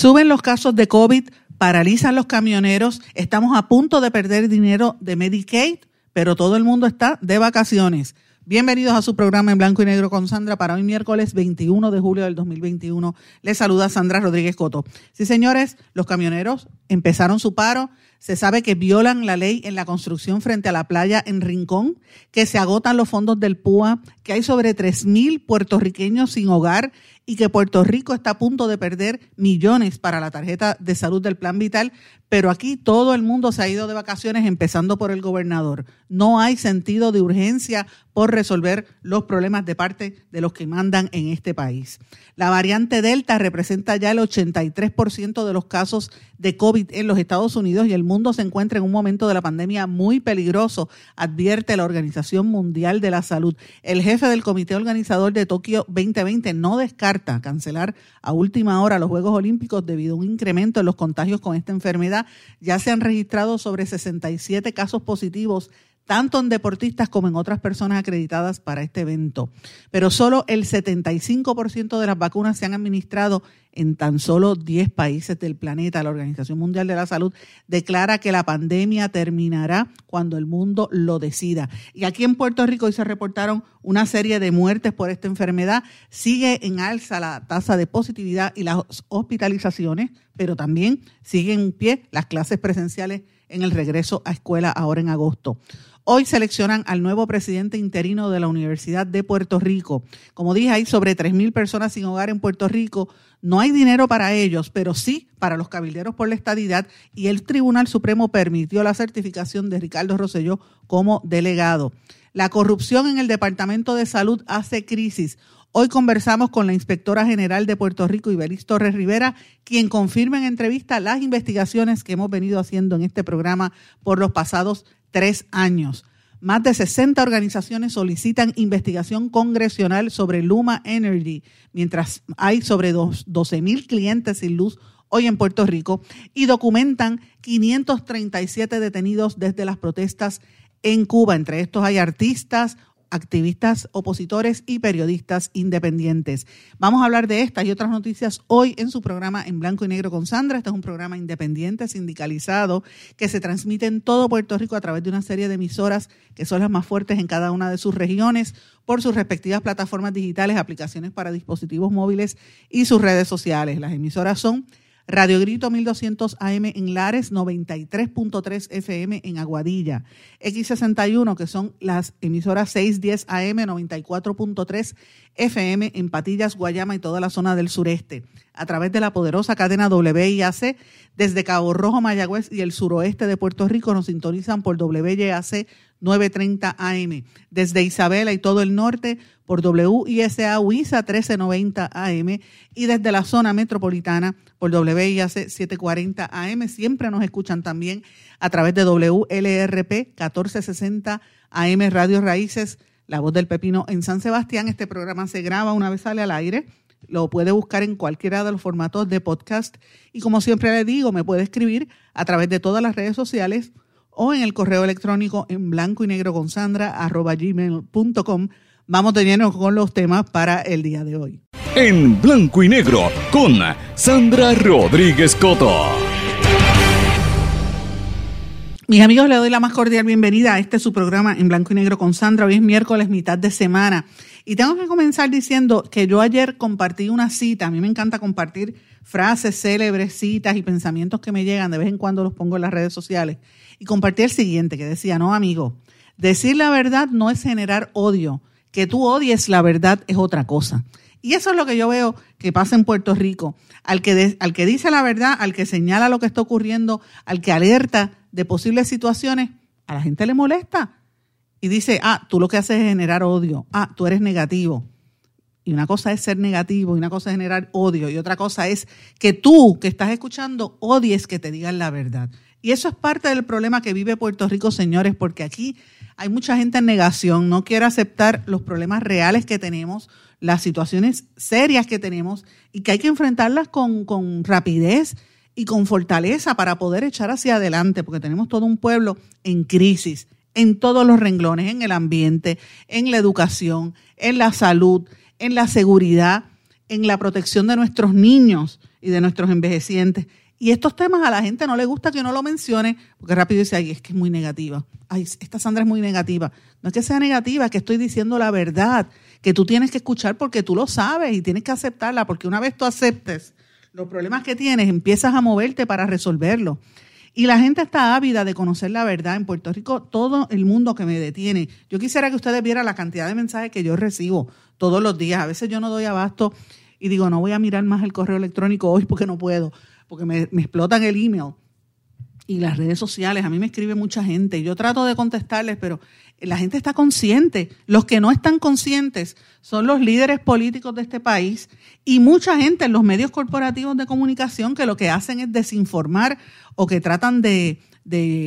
Suben los casos de COVID, paralizan los camioneros, estamos a punto de perder dinero de Medicaid, pero todo el mundo está de vacaciones. Bienvenidos a su programa en blanco y negro con Sandra para hoy miércoles 21 de julio del 2021. Les saluda Sandra Rodríguez Coto. Sí, señores, los camioneros empezaron su paro. Se sabe que violan la ley en la construcción frente a la playa en Rincón, que se agotan los fondos del PUA, que hay sobre 3.000 puertorriqueños sin hogar y que Puerto Rico está a punto de perder millones para la tarjeta de salud del Plan Vital, pero aquí todo el mundo se ha ido de vacaciones, empezando por el gobernador. No hay sentido de urgencia por resolver los problemas de parte de los que mandan en este país. La variante Delta representa ya el 83% de los casos de COVID en los Estados Unidos y el mundo se encuentra en un momento de la pandemia muy peligroso, advierte la Organización Mundial de la Salud. El jefe del comité organizador de Tokio 2020 no descarta cancelar a última hora los Juegos Olímpicos debido a un incremento en los contagios con esta enfermedad. Ya se han registrado sobre 67 casos positivos tanto en deportistas como en otras personas acreditadas para este evento. Pero solo el 75% de las vacunas se han administrado en tan solo 10 países del planeta. La Organización Mundial de la Salud declara que la pandemia terminará cuando el mundo lo decida. Y aquí en Puerto Rico hoy se reportaron una serie de muertes por esta enfermedad. Sigue en alza la tasa de positividad y las hospitalizaciones, pero también siguen en pie las clases presenciales en el regreso a escuela ahora en agosto. Hoy seleccionan al nuevo presidente interino de la Universidad de Puerto Rico. Como dije, hay sobre 3.000 personas sin hogar en Puerto Rico. No hay dinero para ellos, pero sí para los cabilderos por la estadidad y el Tribunal Supremo permitió la certificación de Ricardo Rosselló como delegado. La corrupción en el Departamento de Salud hace crisis. Hoy conversamos con la inspectora general de Puerto Rico, Iberis Torres Rivera, quien confirma en entrevista las investigaciones que hemos venido haciendo en este programa por los pasados tres años. Más de 60 organizaciones solicitan investigación congresional sobre Luma Energy, mientras hay sobre 12 mil clientes sin luz hoy en Puerto Rico y documentan 537 detenidos desde las protestas en Cuba. Entre estos hay artistas, activistas opositores y periodistas independientes. Vamos a hablar de estas y otras noticias hoy en su programa En Blanco y Negro con Sandra. Este es un programa independiente, sindicalizado, que se transmite en todo Puerto Rico a través de una serie de emisoras que son las más fuertes en cada una de sus regiones por sus respectivas plataformas digitales, aplicaciones para dispositivos móviles y sus redes sociales. Las emisoras son Radio Grito 1200 AM en Lares, 93.3 FM en Aguadilla, X61 que son las emisoras 610 AM, 94.3 FM en Patillas, Guayama y toda la zona del sureste, a través de la poderosa cadena WIAC desde Cabo Rojo, Mayagüez y el suroeste de Puerto Rico nos sintonizan por WIAC 930 AM. Desde Isabela y todo el norte por WISA WISA 1390 AM y desde la zona metropolitana por WIAC 740 AM. Siempre nos escuchan también a través de WLRP 1460 AM Radio Raíces, La Voz del Pepino en San Sebastián. Este programa se graba una vez sale al aire. Lo puede buscar en cualquiera de los formatos de podcast. Y como siempre le digo, me puede escribir a través de todas las redes sociales o en el correo electrónico en blanco y negro con Sandra arroba gmail.com. Vamos teniendo con los temas para el día de hoy. En blanco y negro con Sandra Rodríguez Coto. Mis amigos, le doy la más cordial bienvenida a este su programa en blanco y negro con Sandra. Hoy es miércoles, mitad de semana. Y tengo que comenzar diciendo que yo ayer compartí una cita. A mí me encanta compartir frases célebres, citas y pensamientos que me llegan. De vez en cuando los pongo en las redes sociales y compartí el siguiente que decía, no amigo, decir la verdad no es generar odio, que tú odies la verdad es otra cosa. Y eso es lo que yo veo que pasa en Puerto Rico. Al que, al que dice la verdad, al que señala lo que está ocurriendo, al que alerta de posibles situaciones, a la gente le molesta. Y dice, ah, tú lo que haces es generar odio. Ah, tú eres negativo. Y una cosa es ser negativo, y una cosa es generar odio, y otra cosa es que tú que estás escuchando odies que te digan la verdad. Y eso es parte del problema que vive Puerto Rico, señores, porque aquí hay mucha gente en negación, no quiere aceptar los problemas reales que tenemos, las situaciones serias que tenemos y que hay que enfrentarlas con, con rapidez y con fortaleza para poder echar hacia adelante, porque tenemos todo un pueblo en crisis, en todos los renglones, en el ambiente, en la educación, en la salud, en la seguridad, en la protección de nuestros niños y de nuestros envejecientes. Y estos temas a la gente no le gusta que uno lo mencione, porque rápido dice, ay, es que es muy negativa. Ay, esta Sandra es muy negativa. No es que sea negativa, es que estoy diciendo la verdad, que tú tienes que escuchar porque tú lo sabes y tienes que aceptarla, porque una vez tú aceptes los problemas que tienes, empiezas a moverte para resolverlo. Y la gente está ávida de conocer la verdad. En Puerto Rico, todo el mundo que me detiene. Yo quisiera que ustedes vieran la cantidad de mensajes que yo recibo todos los días. A veces yo no doy abasto y digo, no voy a mirar más el correo electrónico hoy porque no puedo, porque me, explotan el email y las redes sociales. A mí me escribe mucha gente. Yo trato de contestarles, pero la gente está consciente. Los que no están conscientes son los líderes políticos de este país y mucha gente en los medios corporativos de comunicación que lo que hacen es desinformar o que tratan de,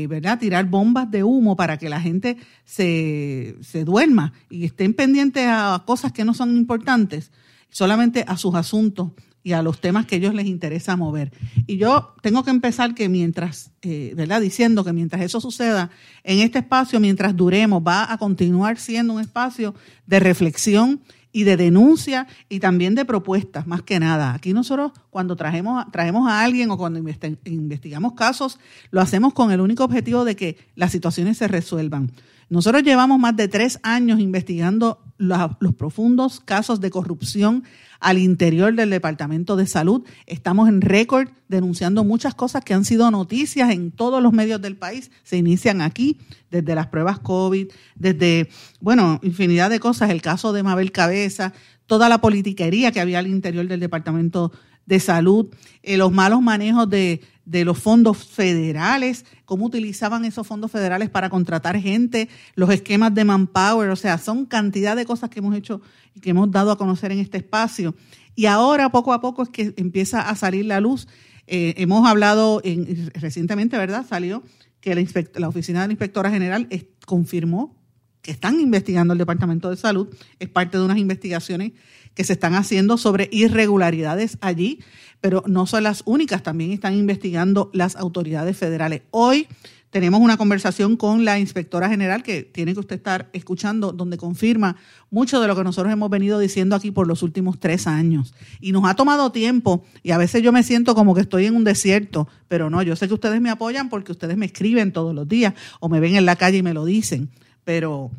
¿verdad? tirar bombas de humo para que la gente se, se duerma y estén pendientes a cosas que no son importantes, solamente a sus asuntos y a los temas que a ellos les interesa mover. Y yo tengo que empezar que mientras, eh, ¿verdad? Diciendo que mientras eso suceda en este espacio, mientras duremos, va a continuar siendo un espacio de reflexión y de denuncia y también de propuestas, más que nada. Aquí nosotros cuando traemos, traemos a alguien o cuando investigamos casos, lo hacemos con el único objetivo de que las situaciones se resuelvan. Nosotros llevamos más de tres años investigando los profundos casos de corrupción al interior del Departamento de Salud. Estamos en récord denunciando muchas cosas que han sido noticias en todos los medios del país. Se inician aquí, desde las pruebas COVID, desde, bueno, infinidad de cosas. El caso de Mabel Cabeza, toda la politiquería que había al interior del Departamento de Salud, eh, los malos manejos de, de los fondos federales, cómo utilizaban esos fondos federales para contratar gente, los esquemas de manpower, o sea, son cantidad de cosas que hemos hecho y que hemos dado a conocer en este espacio. Y ahora, poco a poco, es que empieza a salir la luz. Eh, hemos hablado en, recientemente, ¿verdad? Salió que la, la Oficina de la Inspectora General confirmó que están investigando el Departamento de Salud. Es parte de unas investigaciones que se están haciendo sobre irregularidades allí, pero no son las únicas, también están investigando las autoridades federales. Hoy tenemos una conversación con la inspectora general que tiene que usted estar escuchando, donde confirma mucho de lo que nosotros hemos venido diciendo aquí por los últimos tres años. Y nos ha tomado tiempo y a veces yo me siento como que estoy en un desierto, pero no, yo sé que ustedes me apoyan porque ustedes me escriben todos los días o me ven en la calle y me lo dicen, pero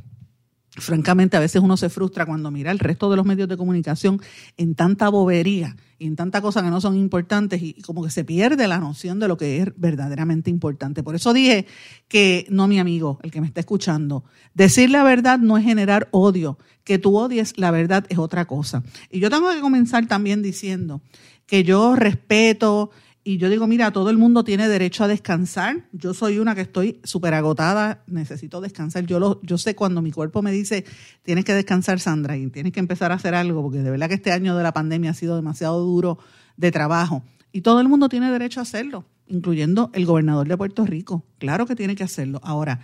francamente a veces uno se frustra cuando mira el resto de los medios de comunicación en tanta bobería y en tanta cosas que no son importantes y, como que se pierde la noción de lo que es verdaderamente importante. Por eso dije que, no mi amigo, el que me está escuchando, decir la verdad no es generar odio, que tú odies la verdad es otra cosa. Y yo tengo que comenzar también diciendo que yo respeto y yo digo, mira, todo el mundo tiene derecho a descansar. Yo soy una que estoy súper agotada, necesito descansar. Yo, lo, yo sé cuando mi cuerpo me dice, tienes que descansar, Sandra, y tienes que empezar a hacer algo, porque de verdad que este año de la pandemia ha sido demasiado duro de trabajo. Y todo el mundo tiene derecho a hacerlo, incluyendo el gobernador de Puerto Rico. Claro que tiene que hacerlo. Ahora,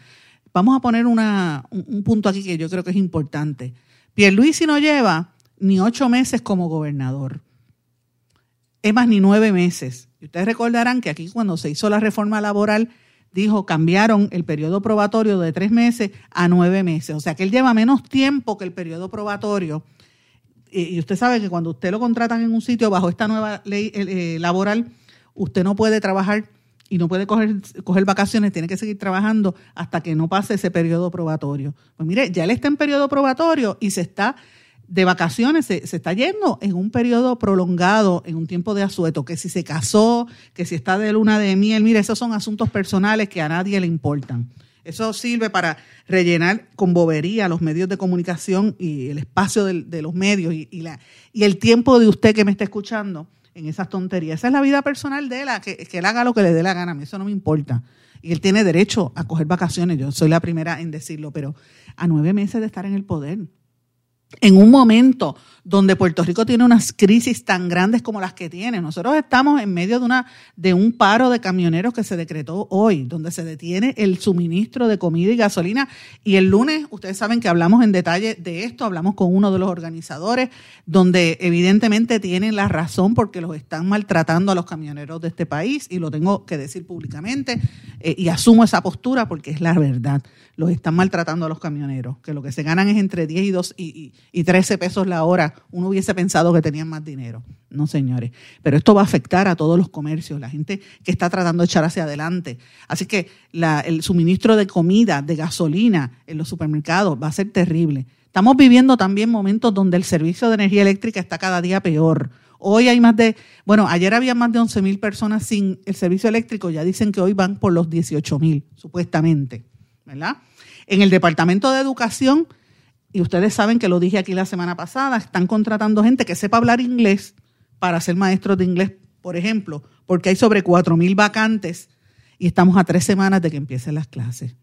vamos a poner una, un, punto aquí que yo creo que es importante. Pierluisi no lleva ni ocho meses como gobernador. Es más, ni nueve meses y ustedes recordarán que aquí cuando se hizo la reforma laboral, dijo, cambiaron el periodo probatorio de tres meses a nueve meses. O sea que él lleva menos tiempo que el periodo probatorio. Y usted sabe que cuando usted lo contratan en un sitio bajo esta nueva ley eh, laboral, usted no puede trabajar y no puede coger, coger vacaciones, tiene que seguir trabajando hasta que no pase ese periodo probatorio. Pues mire, ya él está en periodo probatorio y se está de vacaciones se, está yendo en un periodo prolongado, en un tiempo de asueto, que si se casó, que si está de luna de miel, mire, esos son asuntos personales que a nadie le importan. Eso sirve para rellenar con bobería los medios de comunicación y el espacio de, los medios y, la, y el tiempo de usted que me está escuchando en esas tonterías. Esa es la vida personal de él, que, que él haga lo que le dé la gana, a mí eso no me importa. Y él tiene derecho a coger vacaciones, yo soy la primera en decirlo, pero a nueve meses de estar en el poder, en un momento donde Puerto Rico tiene unas crisis tan grandes como las que tiene. Nosotros estamos en medio de, una, de un paro de camioneros que se decretó hoy, donde se detiene el suministro de comida y gasolina. Y el lunes, ustedes saben que hablamos en detalle de esto, hablamos con uno de los organizadores, donde evidentemente tienen la razón porque los están maltratando a los camioneros de este país, y lo tengo que decir públicamente, eh, y asumo esa postura porque es la verdad. Los están maltratando a los camioneros, que lo que se ganan es entre 10 y, 2 y, y 13 pesos la hora uno hubiese pensado que tenían más dinero. No, señores. Pero esto va a afectar a todos los comercios, la gente que está tratando de echar hacia adelante. Así que el suministro de comida, de gasolina en los supermercados va a ser terrible. Estamos viviendo también momentos donde el servicio de energía eléctrica está cada día peor. Hoy hay más de, bueno, ayer había más de 11 mil personas sin el servicio eléctrico, ya dicen que hoy van por los 18 mil, supuestamente, ¿verdad? En el Departamento de Educación y ustedes saben que lo dije aquí la semana pasada, están contratando gente que sepa hablar inglés para ser maestros de inglés, por ejemplo, porque hay sobre 4.000 vacantes y estamos a tres semanas de que empiecen las clases.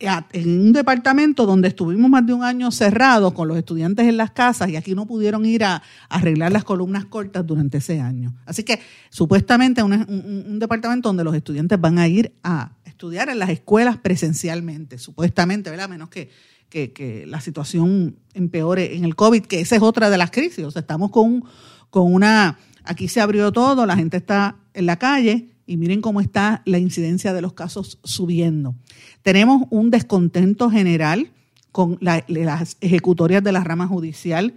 En un departamento donde estuvimos más de un año cerrados con los estudiantes en las casas y aquí no pudieron ir a, arreglar las columnas cortas durante ese año. Así que supuestamente un, un departamento donde los estudiantes van a ir a estudiar en las escuelas presencialmente, supuestamente, ¿verdad? Menos que que, la situación empeore en el COVID, que esa es otra de las crisis. O sea, estamos con, con una, aquí se abrió todo, la gente está en la calle y miren cómo está la incidencia de los casos subiendo. Tenemos un descontento general con las ejecutorias de la rama judicial,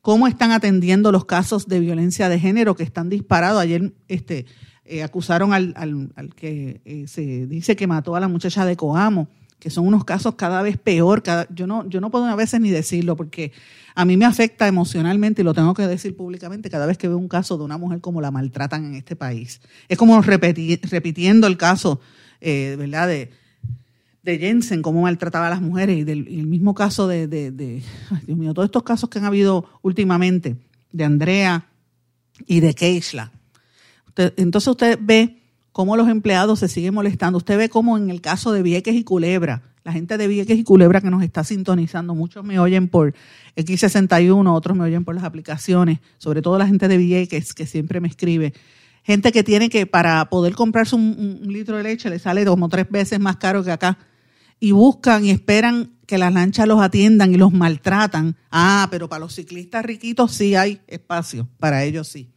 cómo están atendiendo los casos de violencia de género que están disparados. Ayer este, eh, acusaron al, al, que eh, se dice que mató a la muchacha de Coamo que son unos casos cada vez peor. Cada, yo, no, yo no puedo a veces ni decirlo porque a mí me afecta emocionalmente y lo tengo que decir públicamente cada vez que veo un caso de una mujer como la maltratan en este país. Es como repitiendo el caso, eh, ¿verdad?, de, de Jensen, cómo maltrataba a las mujeres y del el mismo caso de, de, Dios mío, todos estos casos que han habido últimamente de Andrea y de Keishla. entonces usted ve cómo los empleados se siguen molestando. Usted ve cómo en el caso de Vieques y Culebra, la gente de Vieques y Culebra que nos está sintonizando, muchos me oyen por X61, otros me oyen por las aplicaciones, sobre todo la gente de Vieques que siempre me escribe. Gente que tiene que, para poder comprarse un, litro de leche, le sale como tres veces más caro que acá. Y buscan y esperan que las lanchas los atiendan y los maltratan. Ah, pero para los ciclistas riquitos sí hay espacio, para ellos sí.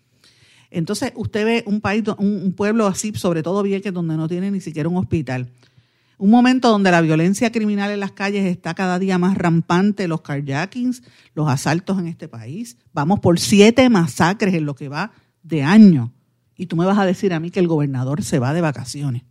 Entonces usted ve un país, un, pueblo así, sobre todo Vieques, donde no tiene ni siquiera un hospital. Un momento donde la violencia criminal en las calles está cada día más rampante, los carjackings, los asaltos en este país. Vamos por siete masacres en lo que va de año. Y tú me vas a decir a mí que el gobernador se va de vacaciones.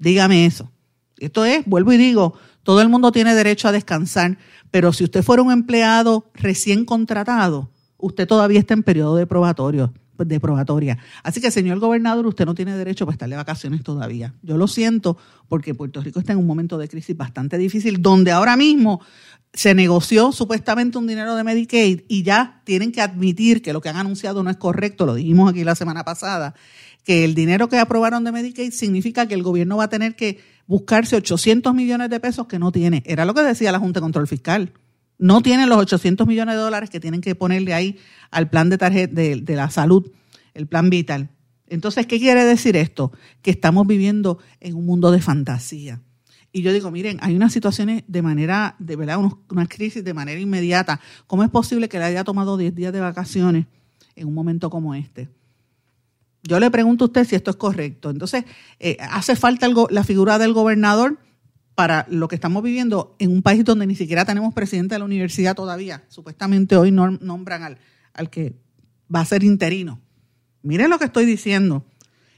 Dígame eso. Esto es, vuelvo y digo, todo el mundo tiene derecho a descansar, pero si usted fuera un empleado recién contratado, usted todavía está en periodo de probatorio de probatoria. Así que, señor gobernador, usted no tiene derecho para estar de vacaciones todavía. Yo lo siento porque Puerto Rico está en un momento de crisis bastante difícil, donde ahora mismo se negoció supuestamente un dinero de Medicaid y ya tienen que admitir que lo que han anunciado no es correcto, lo dijimos aquí la semana pasada, que el dinero que aprobaron de Medicaid significa que el gobierno va a tener que buscarse 800 millones de pesos que no tiene. Era lo que decía la Junta de Control Fiscal no tienen los 800 millones de dólares que tienen que ponerle ahí al plan de, tarjeta, de, la salud, el plan vital. Entonces, ¿qué quiere decir esto? Que estamos viviendo en un mundo de fantasía. Y yo digo, miren, hay unas situaciones de manera, de verdad, una crisis de manera inmediata. ¿Cómo es posible que le haya tomado 10 días de vacaciones en un momento como este? Yo le pregunto a usted si esto es correcto. Entonces, eh, ¿hace falta la figura del gobernador? Para lo que estamos viviendo en un país donde ni siquiera tenemos presidente de la universidad todavía. Supuestamente hoy nombran al, al que va a ser interino. Miren lo que estoy diciendo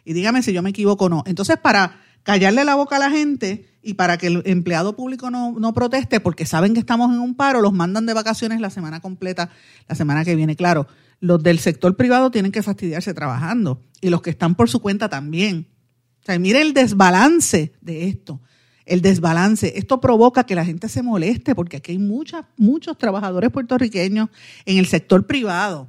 y dígame si yo me equivoco o no. Entonces, para callarle la boca a la gente y para que el empleado público no, no, proteste porque saben que estamos en un paro, los mandan de vacaciones la semana completa, la semana que viene. Claro, los del sector privado tienen que fastidiarse trabajando y los que están por su cuenta también. O sea, mire el desbalance de esto el desbalance. Esto provoca que la gente se moleste porque aquí hay muchas, muchos trabajadores puertorriqueños en el sector privado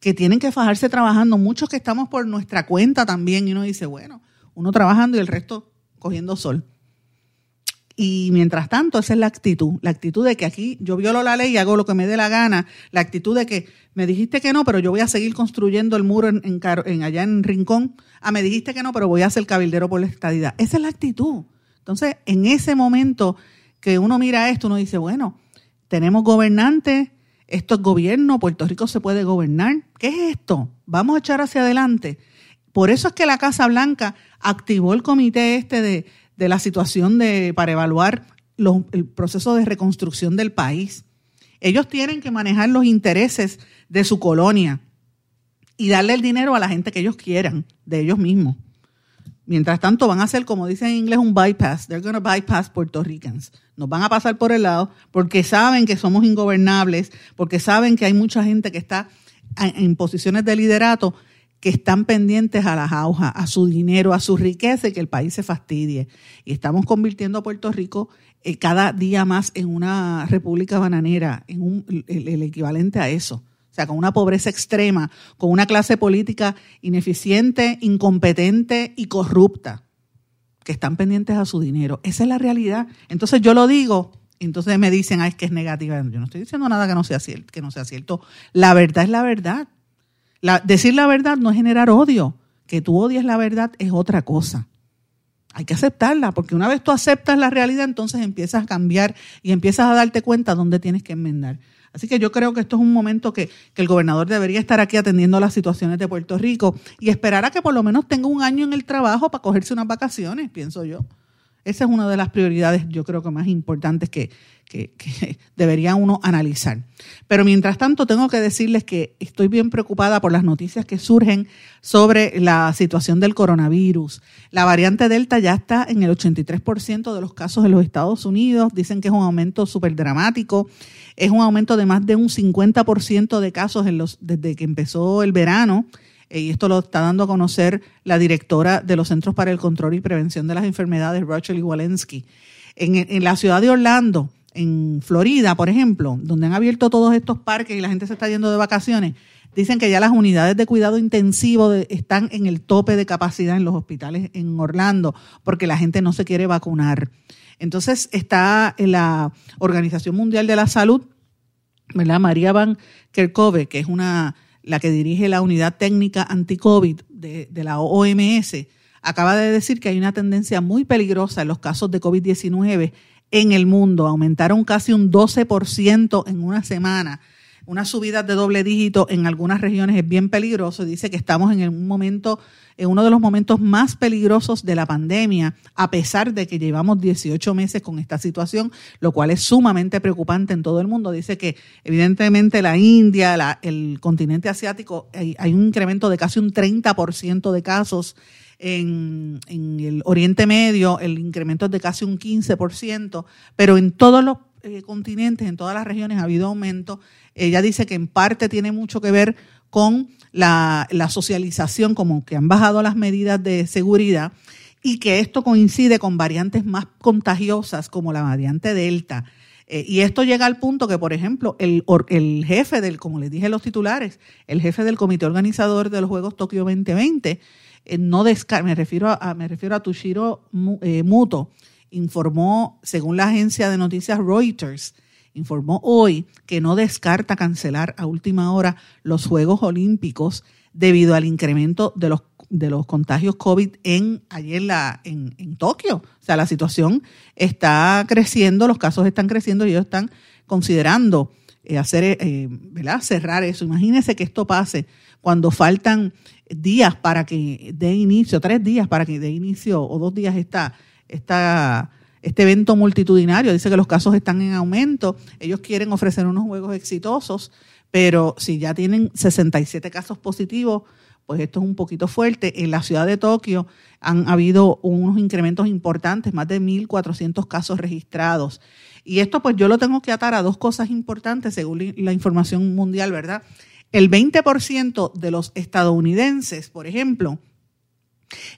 que tienen que fajarse trabajando, muchos que estamos por nuestra cuenta también y uno dice, bueno, uno trabajando y el resto cogiendo sol. Y mientras tanto, esa es la actitud, la actitud de que aquí yo violo la ley y hago lo que me dé la gana, la actitud de que me dijiste que no, pero yo voy a seguir construyendo el muro en, allá en Rincón, ah, me dijiste que no, pero voy a ser cabildero por la estadidad. Esa es la actitud. Entonces, en ese momento que uno mira esto, uno dice, bueno, tenemos gobernantes, esto es gobierno, Puerto Rico se puede gobernar. ¿Qué es esto? Vamos a echar hacia adelante. Por eso es que la Casa Blanca activó el comité este de de la situación de, para evaluar el proceso de reconstrucción del país. Ellos tienen que manejar los intereses de su colonia y darle el dinero a la gente que ellos quieran, de ellos mismos. Mientras tanto, van a hacer, como dicen en inglés, un bypass. They're going to bypass Puerto Ricans. Nos van a pasar por el lado porque saben que somos ingobernables, porque saben que hay mucha gente que está en posiciones de liderato que están pendientes a las aujas, a su dinero, a su riqueza y que el país se fastidie. Y estamos convirtiendo a Puerto Rico eh, cada día más en una república bananera, en un, el, equivalente a eso. O sea, con una pobreza extrema, con una clase política ineficiente, incompetente y corrupta, que están pendientes a su dinero. Esa es la realidad. Entonces yo lo digo, entonces me dicen, ay, es que es negativa. Yo no estoy diciendo nada que no sea cierto. Que no sea cierto. La verdad es la verdad decir la verdad no es generar odio. Que tú odies la verdad es otra cosa. Hay que aceptarla, porque una vez tú aceptas la realidad, entonces empiezas a cambiar y empiezas a darte cuenta dónde tienes que enmendar. Así que yo creo que esto es un momento que, el gobernador debería estar aquí atendiendo las situaciones de Puerto Rico y esperar a que por lo menos tenga un año en el trabajo para cogerse unas vacaciones, pienso yo. Esa es una de las prioridades, yo creo que más importantes que, debería uno analizar. Pero mientras tanto, tengo que decirles que estoy bien preocupada por las noticias que surgen sobre la situación del coronavirus. La variante Delta ya está en el 83% de los casos en los Estados Unidos. Dicen que es un aumento súper dramático. Es un aumento de más de un 50% de casos en los, desde que empezó el verano. Y esto lo está dando a conocer la directora de los Centros para el Control y Prevención de las Enfermedades, Rachel Walensky. En, en la ciudad de Orlando, en Florida, por ejemplo, donde han abierto todos estos parques y la gente se está yendo de vacaciones, dicen que ya las unidades de cuidado intensivo están en el tope de capacidad en los hospitales en Orlando porque la gente no se quiere vacunar. Entonces está la Organización Mundial de la Salud, ¿verdad? María Van Kerkhove, que es una la que dirige la unidad técnica anti-COVID de, de, la OMS, acaba de decir que hay una tendencia muy peligrosa en los casos de COVID-19 en el mundo. Aumentaron casi un 12% en una semana. Una subida de doble dígito en algunas regiones es bien peligroso. Dice que estamos en un momento en uno de los momentos más peligrosos de la pandemia, a pesar de que llevamos 18 meses con esta situación, lo cual es sumamente preocupante en todo el mundo. Dice que evidentemente la India, el continente asiático, hay, un incremento de casi un 30% de casos. En, el Oriente Medio el incremento es de casi un 15%, pero en todos los eh, continentes, en todas las regiones ha habido aumento. Ella dice que en parte tiene mucho que ver con la, socialización, como que han bajado las medidas de seguridad y que esto coincide con variantes más contagiosas como la variante Delta. Eh, y esto llega al punto que, por ejemplo, el, el, jefe del, como les dije los titulares, el jefe del comité organizador de los Juegos Tokio 2020, eh, no me refiero a, me refiero a Tushiro eh, Muto, informó, según la agencia de noticias Reuters, informó hoy que no descarta cancelar a última hora los Juegos Olímpicos debido al incremento de los, de los contagios COVID en, ayer la, en, en Tokio. O sea, la situación está creciendo, los casos están creciendo y ellos están considerando eh, hacer, eh, ¿verdad? cerrar eso. Imagínense que esto pase cuando faltan días para que dé inicio, tres días para que dé inicio o dos días esta, este evento multitudinario. Dice que los casos están en aumento. Ellos quieren ofrecer unos juegos exitosos, pero si ya tienen 67 casos positivos, pues esto es un poquito fuerte. En la ciudad de Tokio han habido unos incrementos importantes, más de 1.400 casos registrados. Y esto pues yo lo tengo que atar a dos cosas importantes según la información mundial, ¿verdad? El 20% de los estadounidenses, por ejemplo,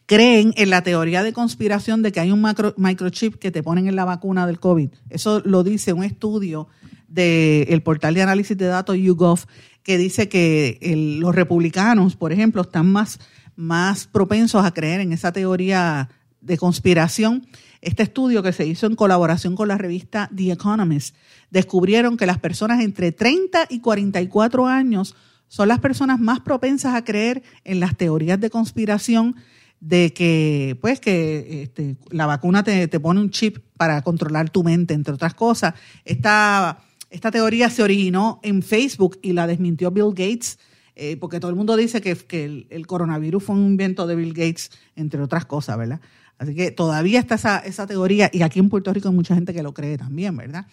creen en la teoría de conspiración de que hay un microchip que te ponen en la vacuna del COVID. Eso lo dice un estudio del portal de análisis de datos YouGov que dice que los republicanos, por ejemplo, están más, más propensos a creer en esa teoría de conspiración Este estudio que se hizo en colaboración con la revista The Economist descubrieron que las personas entre 30 y 44 años son las personas más propensas a creer en las teorías de conspiración de que pues que este, la vacuna te, pone un chip para controlar tu mente, entre otras cosas. Esta, esta teoría se originó en Facebook y la desmintió Bill Gates, eh, porque todo el mundo dice que, que el, coronavirus fue un invento de Bill Gates, entre otras cosas, ¿verdad? Así que todavía está esa, esa teoría y aquí en Puerto Rico hay mucha gente que lo cree también, ¿verdad?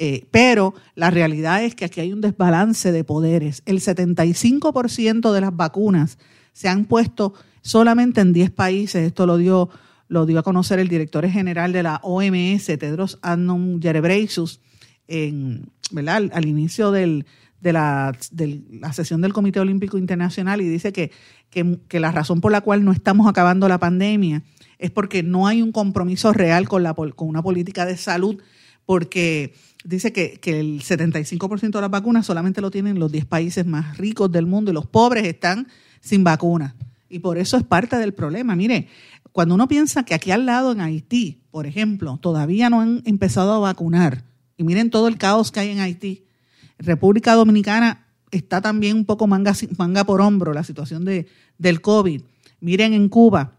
Eh, pero la realidad es que aquí hay un desbalance de poderes. El 75% de las vacunas se han puesto solamente en 10 países. Esto lo dio, lo dio a conocer el director general de la OMS, Tedros Adhanom Ghebreyesus, en, ¿verdad? Al, inicio de, la, de, la, sesión del Comité Olímpico Internacional y dice que, que, que, la razón por la cual no estamos acabando la pandemia es porque no hay un compromiso real con, la, con una política de salud, porque dice que, el 75% de las vacunas solamente lo tienen los 10 países más ricos del mundo y los pobres están sin vacunas. Y por eso es parte del problema. Mire, cuando uno piensa que aquí al lado en Haití, por ejemplo, todavía no han empezado a vacunar, y miren todo el caos que hay en Haití, República Dominicana está también un poco manga, por hombro la situación de, del COVID. Miren en Cuba,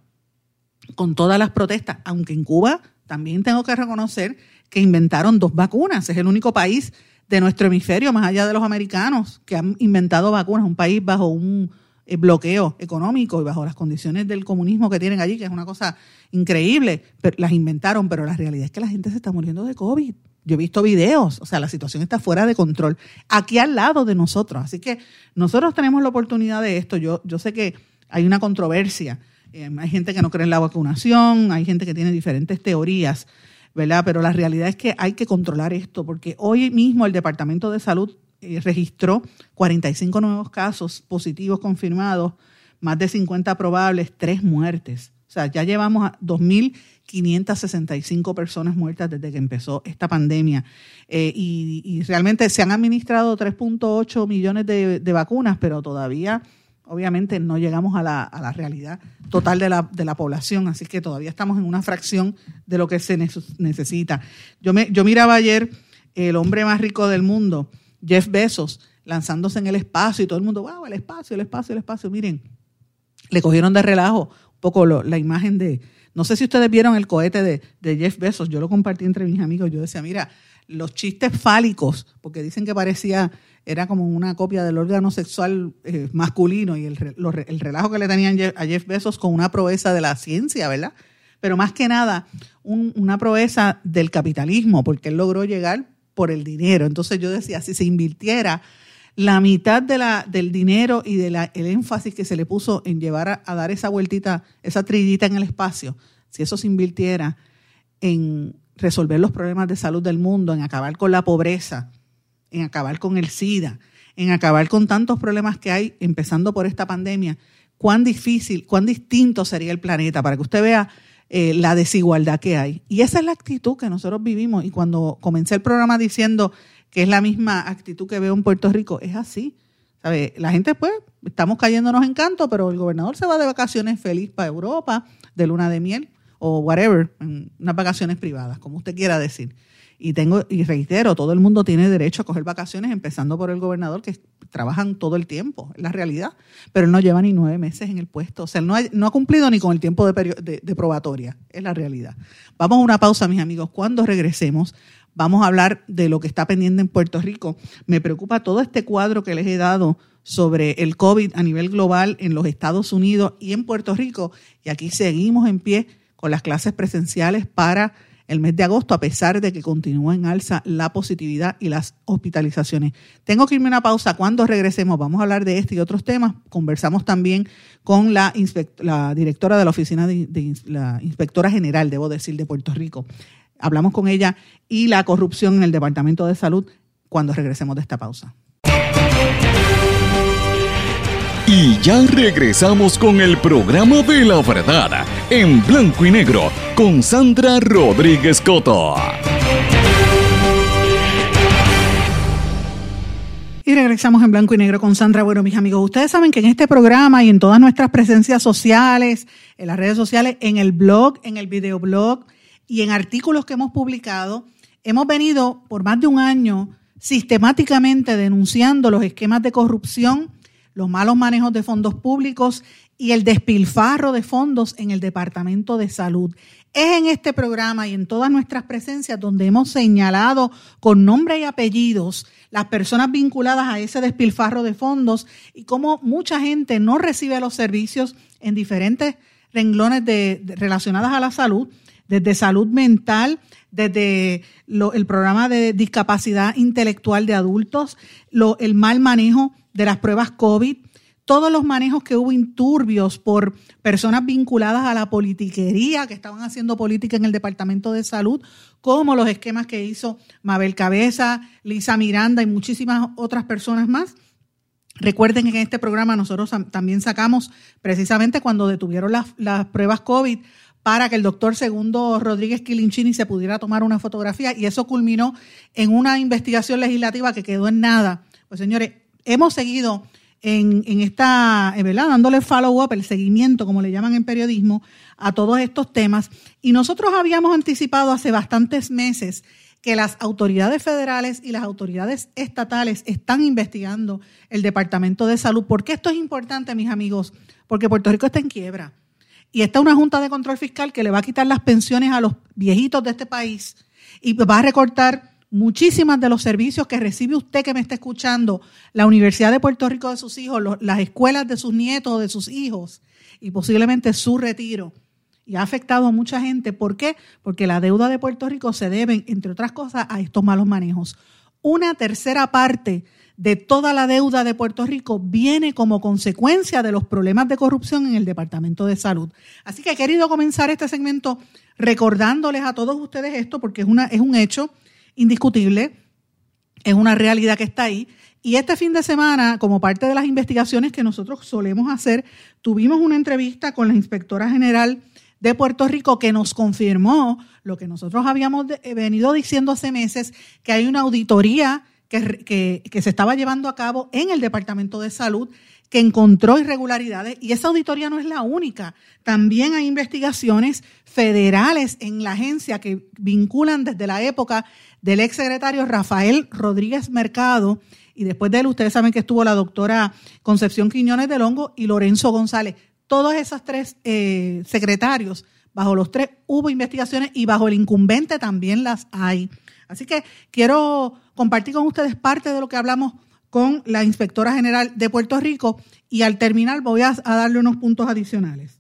con todas las protestas, aunque en Cuba también tengo que reconocer que inventaron dos vacunas. Es el único país de nuestro hemisferio, más allá de los americanos, que han inventado vacunas, un país bajo un bloqueo económico y bajo las condiciones del comunismo que tienen allí, que es una cosa increíble, las inventaron, pero la realidad es que la gente se está muriendo de COVID. Yo he visto videos, o sea, la situación está fuera de control, aquí al lado de nosotros. Así que nosotros tenemos la oportunidad de esto. Yo, yo sé que hay una controversia, eh, hay gente que no cree en la vacunación, hay gente que tiene diferentes teorías, ¿verdad? Pero la realidad es que hay que controlar esto, porque hoy mismo el Departamento de Salud eh, registró 45 nuevos casos positivos confirmados, más de 50 probables, tres muertes. O sea, ya llevamos a 2.565 personas muertas desde que empezó esta pandemia. Eh, y, realmente se han administrado 3.8 millones de, de vacunas, pero todavía obviamente no llegamos a la, a la realidad total de la, de la, población, así que todavía estamos en una fracción de lo que se necesita. Yo, me, yo miraba ayer el hombre más rico del mundo, Jeff Bezos, lanzándose en el espacio y todo el mundo, wow, el espacio, el espacio, el espacio. Miren, le cogieron de relajo un poco la imagen de, no sé si ustedes vieron el cohete de, de Jeff Bezos, yo lo compartí entre mis amigos, yo decía, mira, los chistes fálicos, porque dicen que parecía era como una copia del órgano sexual eh, masculino y el, el, relajo que le tenían a Jeff Bezos con una proeza de la ciencia, ¿verdad? Pero más que nada, una proeza del capitalismo, porque él logró llegar por el dinero. Entonces yo decía, si se invirtiera la mitad de la, del dinero y del énfasis que se le puso en llevar a, dar esa vueltita, esa trillita en el espacio, si eso se invirtiera en resolver los problemas de salud del mundo, en acabar con la pobreza, en acabar con el SIDA, en acabar con tantos problemas que hay, empezando por esta pandemia, cuán difícil, cuán distinto sería el planeta para que usted vea eh, la desigualdad que hay. Y esa es la actitud que nosotros vivimos. Y cuando comencé el programa diciendo que es la misma actitud que veo en Puerto Rico, es así. La gente, pues, estamos cayéndonos en canto, pero el gobernador se va de vacaciones feliz para Europa, de luna de miel o whatever, en unas vacaciones privadas, como usted quiera decir. Y tengo, y reitero, todo el mundo tiene derecho a coger vacaciones, empezando por el gobernador, que trabajan todo el tiempo, es la realidad, pero él no lleva ni nueve meses en el puesto. O sea, él no ha, no ha cumplido ni con el tiempo de, de, probatoria, es la realidad. Vamos a una pausa, mis amigos. Cuando regresemos, vamos a hablar de lo que está pendiente en Puerto Rico. Me preocupa todo este cuadro que les he dado sobre el COVID a nivel global en los Estados Unidos y en Puerto Rico. Y aquí seguimos en pie con las clases presenciales para el mes de agosto, a pesar de que continúa en alza la positividad y las hospitalizaciones. Tengo que irme a una pausa. Cuando regresemos vamos a hablar de este y otros temas. Conversamos también con la, directora de la Oficina de, la Inspectora General, debo decir, de Puerto Rico. Hablamos con ella y la corrupción en el Departamento de Salud cuando regresemos de esta pausa. Y ya regresamos con el programa de la verdad en blanco y negro con Sandra Rodríguez Coto. Y regresamos en blanco y negro con Sandra. Bueno, mis amigos, ustedes saben que en este programa y en todas nuestras presencias sociales, en las redes sociales, en el blog, en el videoblog, y en artículos que hemos publicado, hemos venido por más de un año sistemáticamente denunciando los esquemas de corrupción, los malos manejos de fondos públicos y el despilfarro de fondos en el Departamento de Salud. Es en este programa y en todas nuestras presencias donde hemos señalado con nombre y apellidos las personas vinculadas a ese despilfarro de fondos y cómo mucha gente no recibe los servicios en diferentes renglones de, relacionadas a la salud, desde salud mental, desde el programa de discapacidad intelectual de adultos, el mal manejo de las pruebas COVID, todos los manejos que hubo inturbios por personas vinculadas a la politiquería, que estaban haciendo política en el Departamento de Salud, como los esquemas que hizo Mabel Cabeza, Lisa Miranda y muchísimas otras personas más. Recuerden que en este programa nosotros también sacamos precisamente cuando detuvieron las, las pruebas COVID para que el doctor Segundo Rodríguez Quilinchini se pudiera tomar una fotografía y eso culminó en una investigación legislativa que quedó en nada. Pues señores, hemos seguido en, esta, eh, ¿verdad? Dándole follow-up, el seguimiento, como le llaman en periodismo, a todos estos temas. Y nosotros habíamos anticipado hace bastantes meses que las autoridades federales y las autoridades estatales están investigando el Departamento de Salud. ¿Por qué esto es importante, mis amigos? Porque Puerto Rico está en quiebra. Y está una Junta de Control Fiscal que le va a quitar las pensiones a los viejitos de este país y va a recortar muchísimas de los servicios que recibe usted que me está escuchando, la Universidad de Puerto Rico de sus hijos, las escuelas de sus nietos de sus hijos y posiblemente su retiro. Y ha afectado a mucha gente. ¿Por qué? Porque la deuda de Puerto Rico se debe, entre otras cosas, a estos malos manejos. Una tercera parte de toda la deuda de Puerto Rico viene como consecuencia de los problemas de corrupción en el Departamento de Salud. Así que he querido comenzar este segmento recordándoles a todos ustedes esto porque es, una, es un hecho indiscutible, es una realidad que está ahí. Y este fin de semana, como parte de las investigaciones que nosotros solemos hacer, tuvimos una entrevista con la inspectora general de Puerto Rico que nos confirmó lo que nosotros habíamos eh, venido diciendo hace meses, que hay una auditoría que, se estaba llevando a cabo en el Departamento de Salud que encontró irregularidades y esa auditoría no es la única. También hay investigaciones federales en la agencia que vinculan desde la época del exsecretario Rafael Rodríguez Mercado y después de él ustedes saben que estuvo la doctora Concepción Quiñones del Hongo y Lorenzo González. Todos esos tres eh, secretarios, bajo los tres hubo investigaciones y bajo el incumbente también las hay. Así que quiero compartir con ustedes parte de lo que hablamos con la inspectora general de Puerto Rico y al terminar voy a, darle unos puntos adicionales.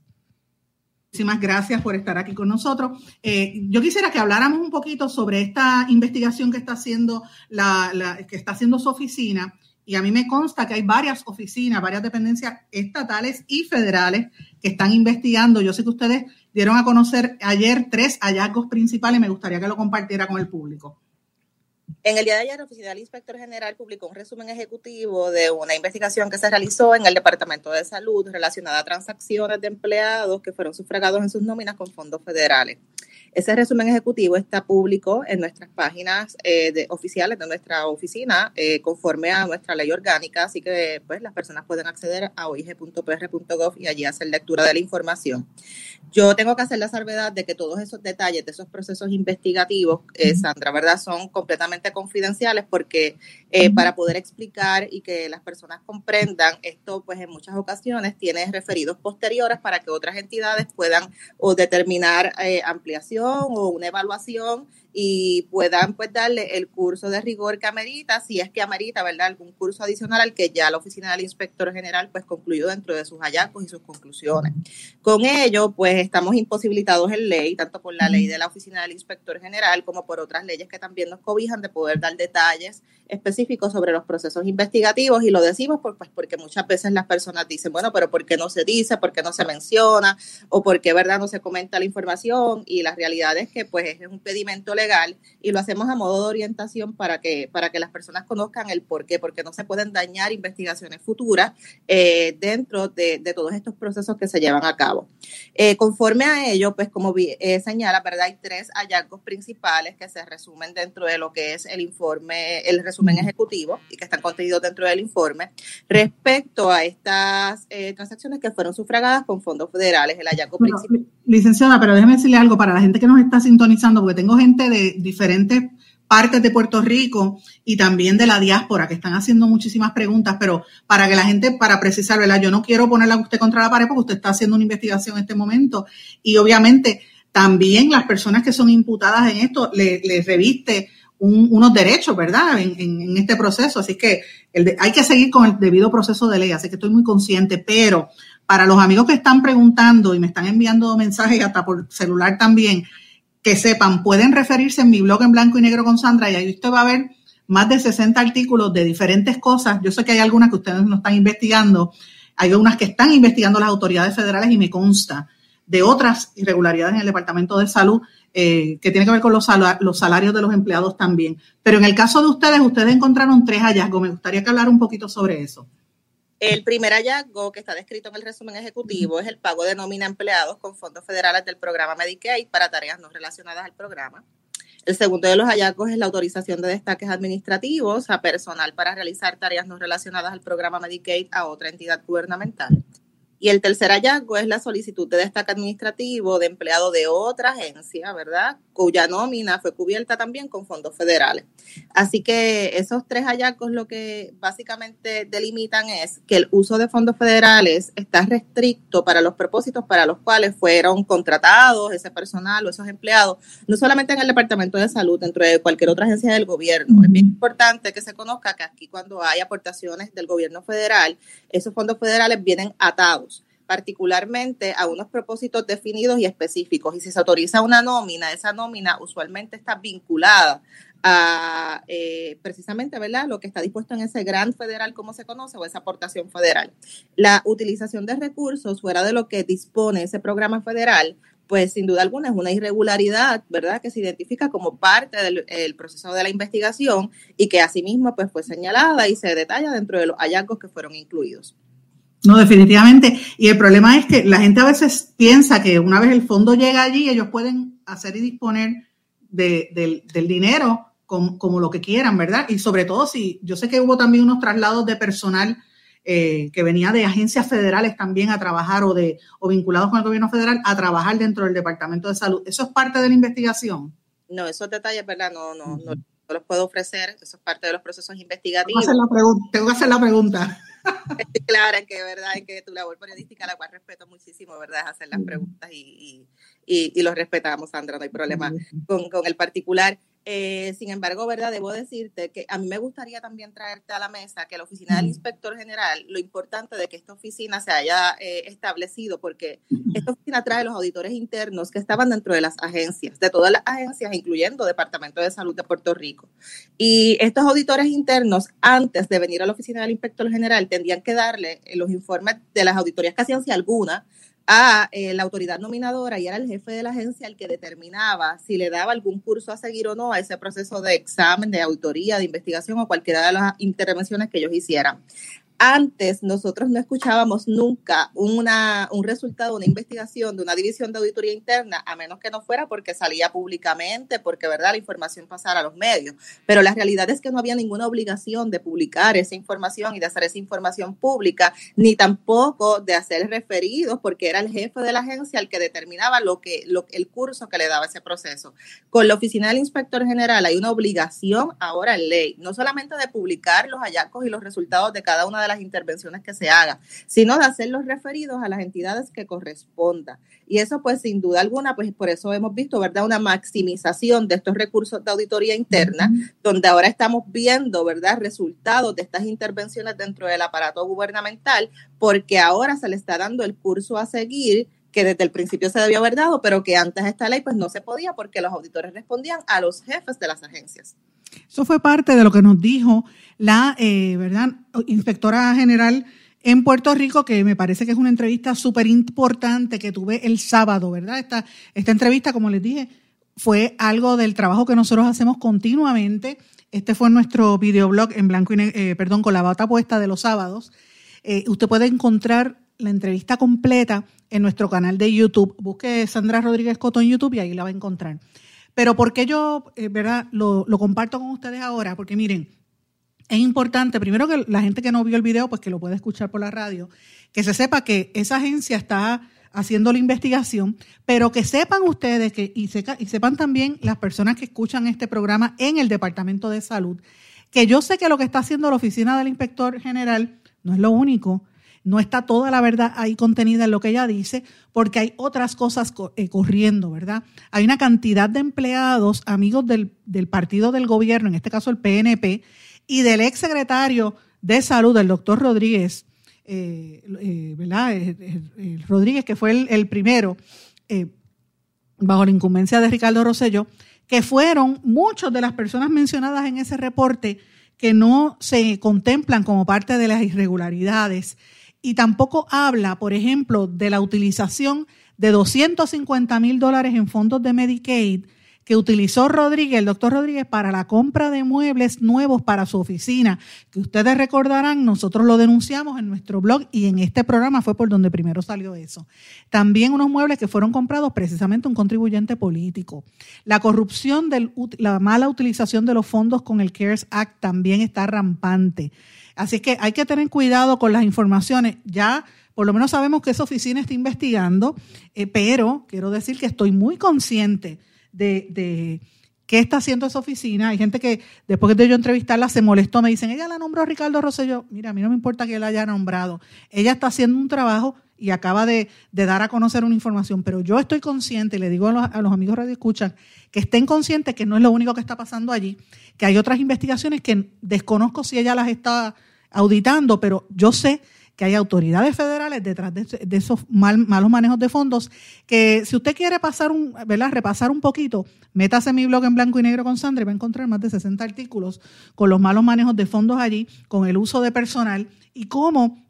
Muchísimas gracias por estar aquí con nosotros. Eh, yo quisiera que habláramos un poquito sobre esta investigación que está haciendo la, que está haciendo su oficina. Y a mí me consta que hay varias oficinas, varias dependencias estatales y federales que están investigando. Yo sé que ustedes dieron a conocer ayer tres hallazgos principales me gustaría que lo compartiera con el público. En el día de ayer, la Oficina del Inspector General publicó un resumen ejecutivo de una investigación que se realizó en el Departamento de Salud relacionada a transacciones de empleados que fueron sufragados en sus nóminas con fondos federales. Ese resumen ejecutivo está público en nuestras páginas eh, de, oficiales de nuestra oficina, eh, conforme a nuestra ley orgánica, así que pues, las personas pueden acceder a oig.pr.gov y allí hacer lectura de la información. Yo tengo que hacer la salvedad de que todos esos detalles de esos procesos investigativos, eh, Sandra, ¿verdad?, son completamente confidenciales porque para poder explicar y que las personas comprendan esto, pues en muchas ocasiones tiene referidos posteriores para que otras entidades puedan o determinar ampliación o una evaluación y puedan pues darle el curso de rigor que amerita, si es que amerita, ¿verdad? Algún curso adicional al que ya la oficina del inspector general pues concluyó dentro de sus hallazgos y sus conclusiones. Con ello, pues estamos imposibilitados en ley, tanto por la ley de la oficina del inspector general como por otras leyes que también nos cobijan de poder dar detalles específicos sobre los procesos investigativos y lo decimos pues, porque muchas veces las personas dicen, bueno, pero ¿por qué no se dice? ¿Por qué no se menciona? ¿O por qué, verdad, no se comenta la información? Y la realidad es que pues es un pedimento legal y lo hacemos a modo de orientación para que, para que las personas conozcan el por qué, porque no se pueden dañar investigaciones futuras eh, dentro de, todos estos procesos que se llevan a cabo. Eh, conforme a ello, pues como eh, señala, ¿verdad? Hay tres hallazgos principales que se resumen dentro de lo que es el informe, el resumen ejecutivo y que están contenidos dentro del informe respecto a estas transacciones que fueron sufragadas con fondos federales. El hallazgo principal licenciada, pero déjeme decirle algo para la gente que nos está sintonizando, porque tengo gente de diferentes partes de Puerto Rico y también de la diáspora que están haciendo muchísimas preguntas, pero para que la gente, para precisar, ¿verdad? Yo no quiero ponerla usted contra la pared porque usted está haciendo una investigación en este momento y obviamente también las personas que son imputadas en esto les le reviste unos derechos, ¿verdad? En, este proceso. Así que hay que seguir con el debido proceso de ley, así que estoy muy consciente, pero para los amigos que están preguntando y me están enviando mensajes hasta por celular también, que sepan, pueden referirse en mi blog en blanco y negro con Sandra y ahí usted va a ver más de 60 artículos de diferentes cosas. Yo sé que hay algunas que ustedes no están investigando, hay unas que están investigando las autoridades federales y me consta de otras irregularidades en el Departamento de Salud eh, que tiene que ver con los, los salarios de los empleados también. Pero en el caso de ustedes, ustedes encontraron tres hallazgos. Me gustaría que hablar un poquito sobre eso. El primer hallazgo que está descrito en el resumen ejecutivo es el pago de nómina a empleados con fondos federales del programa Medicaid para tareas no relacionadas al programa. El segundo de los hallazgos es la autorización de destaques administrativos a personal para realizar tareas no relacionadas al programa Medicaid a otra entidad gubernamental. Y el tercer hallazgo es la solicitud de destaque administrativo de empleado de otra agencia, ¿verdad? Cuya nómina fue cubierta también con fondos federales. Así que esos tres hallazgos lo que básicamente delimitan es que el uso de fondos federales está restricto para los propósitos para los cuales fueron contratados ese personal o esos empleados, no solamente en el Departamento de Salud, dentro de cualquier otra agencia del gobierno. Es bien importante que se conozca que aquí cuando hay aportaciones del gobierno federal, esos fondos federales vienen atados particularmente a unos propósitos definidos y específicos. Y si se autoriza una nómina, esa nómina usualmente está vinculada a eh, precisamente ¿verdad? lo que está dispuesto en ese gran federal, como se conoce, o esa aportación federal. La utilización de recursos fuera de lo que dispone ese programa federal, pues sin duda alguna es una irregularidad, ¿verdad? Que se identifica como parte del proceso de la investigación y que asimismo pues fue señalada y se detalla dentro de los hallazgos que fueron incluidos. No, definitivamente. Y el problema es que la gente a veces piensa que una vez el fondo llega allí, ellos pueden hacer y disponer del, dinero como, lo que quieran, ¿verdad? Y sobre todo si yo sé que hubo también unos traslados de personal eh, que venía de agencias federales también a trabajar o, de, o vinculados con el gobierno federal a trabajar dentro del Departamento de Salud. ¿Eso es parte de la investigación? No, esos detalles, ¿verdad? No, no, no, los puedo ofrecer. Eso es parte de los procesos investigativos. Tengo que hacer la pregunta. Estoy clara en que, ¿verdad? En que tu labor periodística, la cual respeto muchísimo, ¿verdad? Es hacer las preguntas y, y, y, los respetamos, Sandra, no hay problema con, con el particular. Eh, sin embargo, ¿verdad? Debo decirte que a mí me gustaría también traerte a la mesa que la oficina del inspector general, lo importante de que esta oficina se haya eh, establecido, porque esta oficina trae los auditores internos que estaban dentro de las agencias, de todas las agencias, incluyendo Departamento de Salud de Puerto Rico. Y estos auditores internos, antes de venir a la oficina del inspector general, tendrían que darle los informes de las auditorías que hacían, si alguna, a eh, la autoridad nominadora y era el jefe de la agencia el que determinaba si le daba algún curso a seguir o no a ese proceso de examen, de auditoría, de investigación o cualquiera de las intervenciones que ellos hicieran antes nosotros no escuchábamos nunca una, un resultado, una investigación de una división de auditoría interna, a menos que no fuera porque salía públicamente, porque verdad la información pasara a los medios. Pero la realidad es que no había ninguna obligación de publicar esa información y de hacer esa información pública, ni tampoco de hacer referidos, porque era el jefe de la agencia el que determinaba lo que, lo, el curso que le daba ese proceso. Con la oficina del inspector general hay una obligación ahora en ley, no solamente de publicar los hallazgos y los resultados de cada una de las intervenciones que se hagan, sino de hacer los referidos a las entidades que corresponda. Y eso, pues, sin duda alguna, pues por eso hemos visto, ¿verdad?, una maximización de estos recursos de auditoría interna, donde ahora estamos viendo, ¿verdad?, resultados de estas intervenciones dentro del aparato gubernamental, porque ahora se le está dando el curso a seguir que desde el principio se debió haber dado, pero que antes de esta ley pues no se podía porque los auditores respondían a los jefes de las agencias. Eso fue parte de lo que nos dijo la eh, ¿verdad? inspectora general en Puerto Rico, que me parece que es una entrevista súper importante que tuve el sábado, ¿verdad? Esta, esta entrevista, como les dije, fue algo del trabajo que nosotros hacemos continuamente. Este fue nuestro videoblog en blanco y eh, perdón, con la bata puesta de los sábados. Eh, usted puede encontrar la entrevista completa en nuestro canal de YouTube. Busque Sandra Rodríguez Coto en YouTube y ahí la va a encontrar. Pero ¿por qué yo, eh, verdad, lo, comparto con ustedes ahora? Porque miren, es importante, primero que la gente que no vio el video, pues que lo puede escuchar por la radio, que se sepa que esa agencia está haciendo la investigación, pero que sepan ustedes que, y, y sepan también las personas que escuchan este programa en el Departamento de Salud, que yo sé que lo que está haciendo la oficina del inspector general no es lo único, no está toda la verdad ahí contenida en lo que ella dice, porque hay otras cosas eh, corriendo, ¿verdad? Hay una cantidad de empleados, amigos del, partido del gobierno, en este caso el PNP, y del ex secretario de salud, el doctor Rodríguez, eh, eh, ¿verdad? Rodríguez, que fue el, primero, bajo la incumbencia de Ricardo Rosselló, que fueron muchas de las personas mencionadas en ese reporte que no se contemplan como parte de las irregularidades y tampoco habla, por ejemplo, de la utilización de 250 mil dólares en fondos de Medicaid que utilizó Rodríguez, el doctor Rodríguez, para la compra de muebles nuevos para su oficina, que ustedes recordarán, nosotros lo denunciamos en nuestro blog y en este programa fue por donde primero salió eso. También unos muebles que fueron comprados precisamente un contribuyente político. La corrupción, del, la mala utilización de los fondos con el CARES Act también está rampante. Así que hay que tener cuidado con las informaciones. Ya por lo menos sabemos que esa oficina está investigando, eh, pero quiero decir que estoy muy consciente de, qué está haciendo esa oficina. Hay gente que después de yo entrevistarla se molestó, me dicen, ella la nombró a Ricardo Rosselló. Mira, a mí no me importa que él la haya nombrado. Ella está haciendo un trabajo y acaba de, dar a conocer una información, pero yo estoy consciente, y le digo a los, a los amigos Radio Escuchan, que estén conscientes que no es lo único que está pasando allí, que hay otras investigaciones que desconozco si ella las está auditando, pero yo sé que hay autoridades federales detrás de, esos malos manejos de fondos, que si usted quiere pasar un, ¿verdad? repasar un poquito, métase mi blog en blanco y negro con Sandra y va a encontrar más de 60 artículos con los malos manejos de fondos allí, con el uso de personal y cómo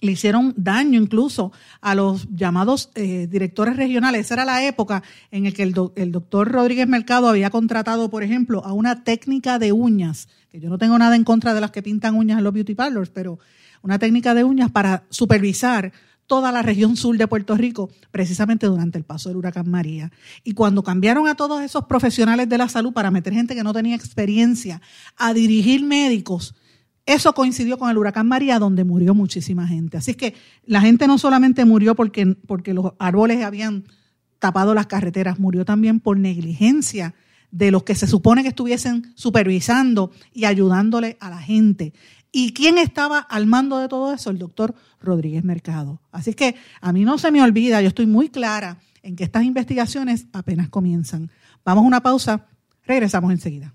le hicieron daño incluso a los llamados eh, directores regionales. Esa era la época en la que el, el, doctor Rodríguez Mercado había contratado, por ejemplo, a una técnica de uñas, que yo no tengo nada en contra de las que pintan uñas en los beauty parlors, pero una técnica de uñas para supervisar toda la región sur de Puerto Rico, precisamente durante el paso del huracán María. Y cuando cambiaron a todos esos profesionales de la salud para meter gente que no tenía experiencia a dirigir médicos, eso coincidió con el huracán María, donde murió muchísima gente. Así es que la gente no solamente murió porque, porque los árboles habían tapado las carreteras, murió también por negligencia de los que se supone que estuviesen supervisando y ayudándole a la gente. ¿Y quién estaba al mando de todo eso? El doctor Rodríguez Mercado. Así que a mí no se me olvida, yo estoy muy clara en que estas investigaciones apenas comienzan. Vamos a una pausa, regresamos enseguida.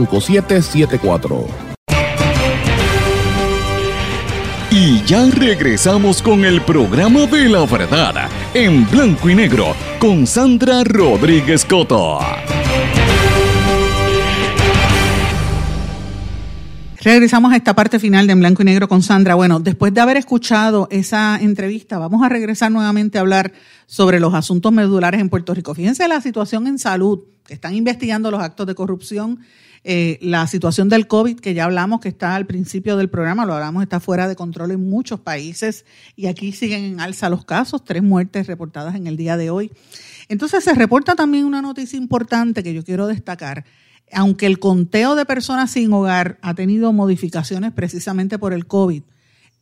Y ya regresamos con el programa de la verdad en blanco y negro con Sandra Rodríguez Coto. Regresamos a esta parte final de En Blanco y Negro con Sandra. Bueno, después de haber escuchado esa entrevista, vamos a regresar nuevamente a hablar sobre los asuntos medulares en Puerto Rico. Fíjense la situación en salud, están investigando los actos de corrupción, eh, la situación del COVID, que ya hablamos, que está al principio del programa, lo hablamos, está fuera de control en muchos países y aquí siguen en alza los casos, tres muertes reportadas en el día de hoy. Entonces se reporta también una noticia importante que yo quiero destacar aunque el conteo de personas sin hogar ha tenido modificaciones precisamente por el COVID,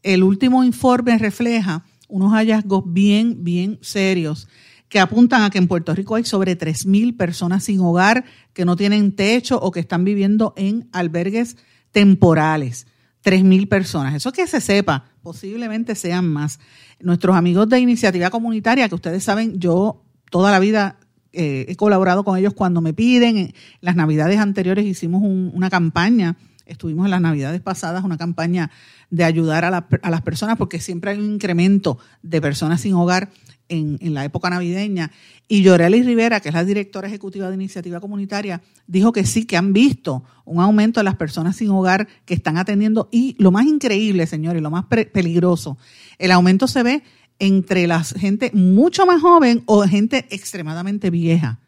el último informe refleja unos hallazgos bien, bien serios que apuntan a que en Puerto Rico hay sobre 3.000 personas sin hogar que no tienen techo o que están viviendo en albergues temporales. 3.000 personas. Eso que se sepa, posiblemente sean más. Nuestros amigos de iniciativa comunitaria, que ustedes saben, yo toda la vida eh, he colaborado con ellos cuando me piden. En las navidades anteriores hicimos una campaña, estuvimos en las navidades pasadas, una campaña de ayudar a, las personas porque siempre hay un incremento de personas sin hogar en, la época navideña. Y Yoreli Rivera, que es la directora ejecutiva de Iniciativa Comunitaria, dijo que sí, que han visto un aumento de las personas sin hogar que están atendiendo. Y lo más increíble, señores, lo más peligroso, el aumento se ve entre la gente mucho más joven o gente extremadamente vieja